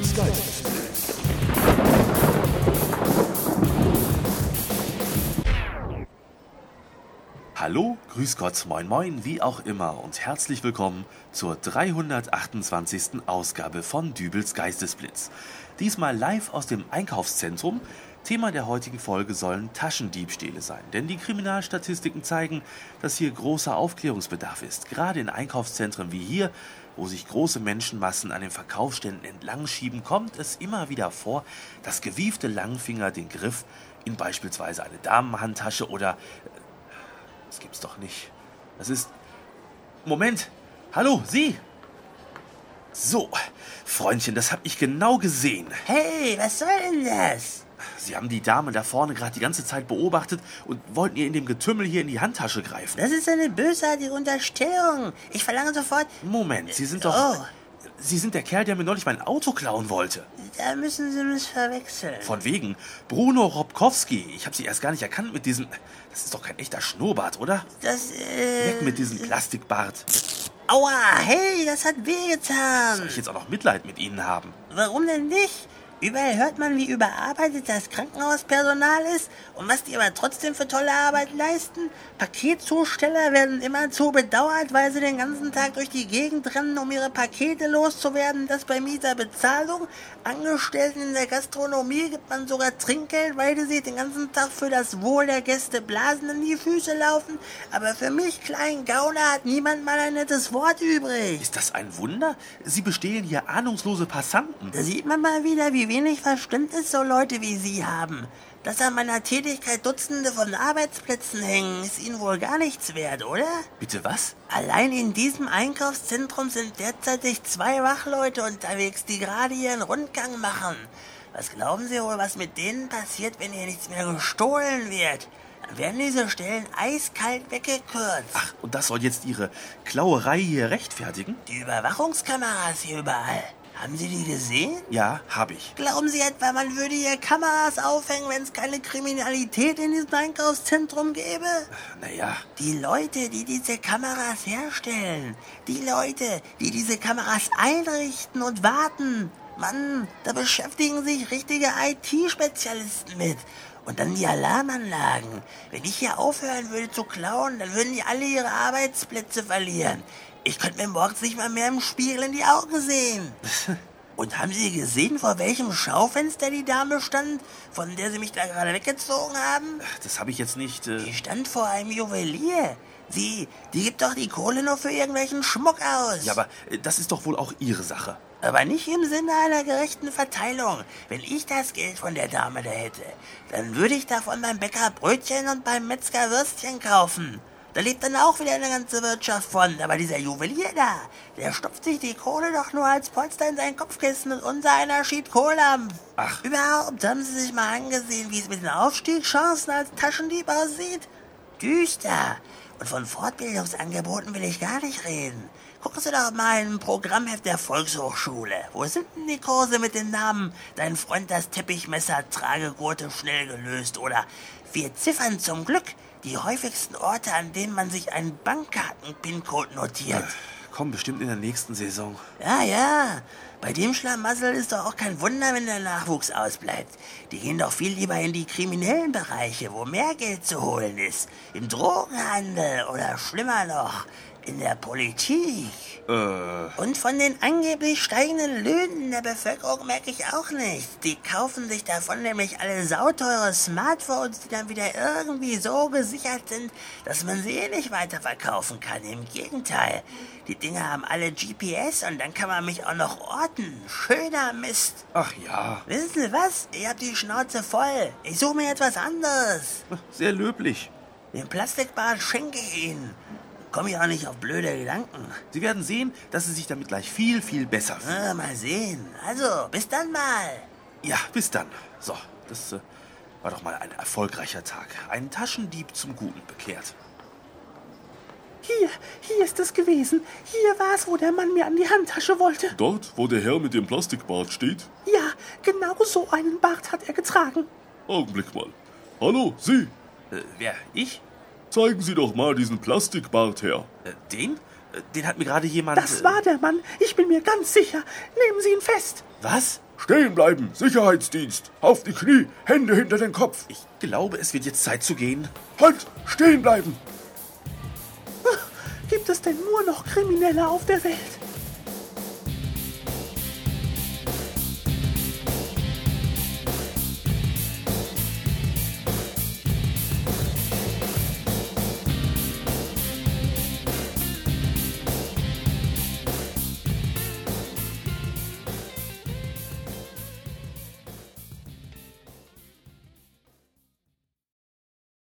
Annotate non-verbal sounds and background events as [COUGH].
Dübels Geistesblitz. Hallo, grüß Gott, moin moin, wie auch immer und herzlich willkommen zur 328. Ausgabe von Dübels Geistesblitz. Diesmal live aus dem Einkaufszentrum. Thema der heutigen Folge sollen Taschendiebstähle sein, denn die Kriminalstatistiken zeigen, dass hier großer Aufklärungsbedarf ist. Gerade in Einkaufszentren wie hier, wo sich große Menschenmassen an den Verkaufsständen entlang schieben, kommt es immer wieder vor, dass gewiefte Langfinger den Griff in beispielsweise eine Damenhandtasche oder das gibt's doch nicht. Das ist. Moment! Hallo, Sie! So, Freundchen, das hab ich genau gesehen. Hey, was soll denn das? Sie haben die Dame da vorne gerade die ganze Zeit beobachtet und wollten ihr in dem Getümmel hier in die Handtasche greifen. Das ist eine bösartige Unterstellung. Ich verlange sofort. Moment, Sie sind doch. Oh. Sie sind der Kerl, der mir neulich mein Auto klauen wollte. Da müssen Sie mich verwechseln. Von wegen. Bruno Robkowski. Ich habe Sie erst gar nicht erkannt mit diesem. Das ist doch kein echter Schnurrbart, oder? Das, äh. Weg mit diesem Plastikbart. Aua, hey, das hat wehgetan. Soll ich jetzt auch noch Mitleid mit Ihnen haben? Warum denn nicht? Überall hört man, wie überarbeitet das Krankenhauspersonal ist und was die aber trotzdem für tolle Arbeit leisten. Paketzusteller werden immerzu bedauert, weil sie den ganzen Tag durch die Gegend rennen, um ihre Pakete loszuwerden. Das bei mieser Bezahlung. Angestellten in der Gastronomie gibt man sogar Trinkgeld, weil die sich den ganzen Tag für das Wohl der Gäste blasen in die Füße laufen. Aber für mich, kleinen Gauner, hat niemand mal ein nettes Wort übrig. Ist das ein Wunder? Sie bestehlen hier ahnungslose Passanten. Da sieht man mal wieder, wie wenig Verständnis so Leute wie Sie haben. Dass an meiner Tätigkeit Dutzende von Arbeitsplätzen hängen, ist Ihnen wohl gar nichts wert, oder? Bitte was? Allein in diesem Einkaufszentrum sind derzeitig zwei Wachleute unterwegs, die gerade ihren Rundgang machen. Was glauben Sie wohl, was mit denen passiert, wenn hier nichts mehr gestohlen wird? Dann werden diese Stellen eiskalt weggekürzt. Ach, und das soll jetzt Ihre Klauerei hier rechtfertigen? Die Überwachungskameras hier überall. Haben Sie die gesehen? Ja, habe ich. Glauben Sie etwa, man würde hier Kameras aufhängen, wenn es keine Kriminalität in diesem Einkaufszentrum gäbe? Naja, Die Leute, die diese Kameras herstellen, die Leute, die diese Kameras einrichten und warten, Mann, da beschäftigen sich richtige IT-Spezialisten mit. Und dann die Alarmanlagen. Wenn ich hier aufhören würde zu klauen, dann würden die alle ihre Arbeitsplätze verlieren. Ich könnte mir morgens nicht mal mehr im Spiegel in die Augen sehen. [LAUGHS] Und haben Sie gesehen, vor welchem Schaufenster die Dame stand, von der Sie mich da gerade weggezogen haben? das habe ich jetzt nicht. Äh, Die stand vor einem Juwelier. Sie, die gibt doch die Kohle nur für irgendwelchen Schmuck aus. ja, aber äh, das ist doch wohl auch Ihre Sache. Aber nicht im Sinne einer gerechten Verteilung. Wenn ich das Geld von der Dame da hätte, dann würde ich davon beim Bäcker Brötchen und beim Metzger Würstchen kaufen. Da lebt dann auch wieder eine ganze Wirtschaft von. Aber dieser Juwelier da, der stopft sich die Kohle doch nur als Polster in sein Kopfkissen und unser einer schiebt Kohlampf. Ach. Überhaupt haben Sie sich mal angesehen, wie es mit den Aufstiegschancen als Taschendieb aussieht? Düster. Und von Fortbildungsangeboten will ich gar nicht reden. Gucken Sie doch mal im Programmheft der Volkshochschule. Wo sind denn die Kurse mit den Namen Dein Freund das Teppichmesser, Tragegurte schnell gelöst oder Vier Ziffern zum Glück? Die häufigsten Orte, an denen man sich einen Bankkarten-PIN-Code notiert. Kommen bestimmt in der nächsten Saison. Ja, ja. Bei dem Schlamassel ist doch auch kein Wunder, wenn der Nachwuchs ausbleibt. Die gehen doch viel lieber in die kriminellen Bereiche, wo mehr Geld zu holen ist. Im Drogenhandel oder schlimmer noch, in der Politik. Äh, Und von den angeblich steigenden Löhnen der Bevölkerung merke ich auch nichts. Die kaufen sich davon nämlich alle sauteure Smartphones, die dann wieder irgendwie so gesichert sind, dass man sie eh nicht weiterverkaufen kann. Im Gegenteil, die Dinger haben alle GPS und dann kann man mich auch noch orten. Schöner Mist. ach ja, Wissen Sie was? Ich hab die Schnauze voll. Ich suche mir etwas anderes. sehr löblich. Den Plastikbart schenke ich Ihnen. Komme ich auch nicht auf blöde Gedanken. Sie werden sehen, dass Sie sich damit gleich viel, viel besser fühlen. Ah, mal sehen. Also, bis dann mal. Ja, bis dann. So, das äh, war doch mal ein erfolgreicher Tag. Ein Taschendieb zum Guten bekehrt. Hier, hier ist es gewesen. Hier war es, wo der Mann mir an die Handtasche wollte. Dort, wo der Herr mit dem Plastikbart steht? Ja, genau so einen Bart hat er getragen. Augenblick mal. Hallo, Sie! Äh, wer? Ich? Zeigen Sie doch mal diesen Plastikbart her. Äh, den? Äh, den hat mir gerade jemand. Das äh, war der Mann. Ich bin mir ganz sicher. Nehmen Sie ihn fest. Was? Stehen bleiben, Sicherheitsdienst. Auf die Knie, Hände hinter den Kopf. Ich glaube, es wird jetzt Zeit zu gehen. Halt, stehen bleiben. Gibt es denn nur noch Kriminelle auf der Welt?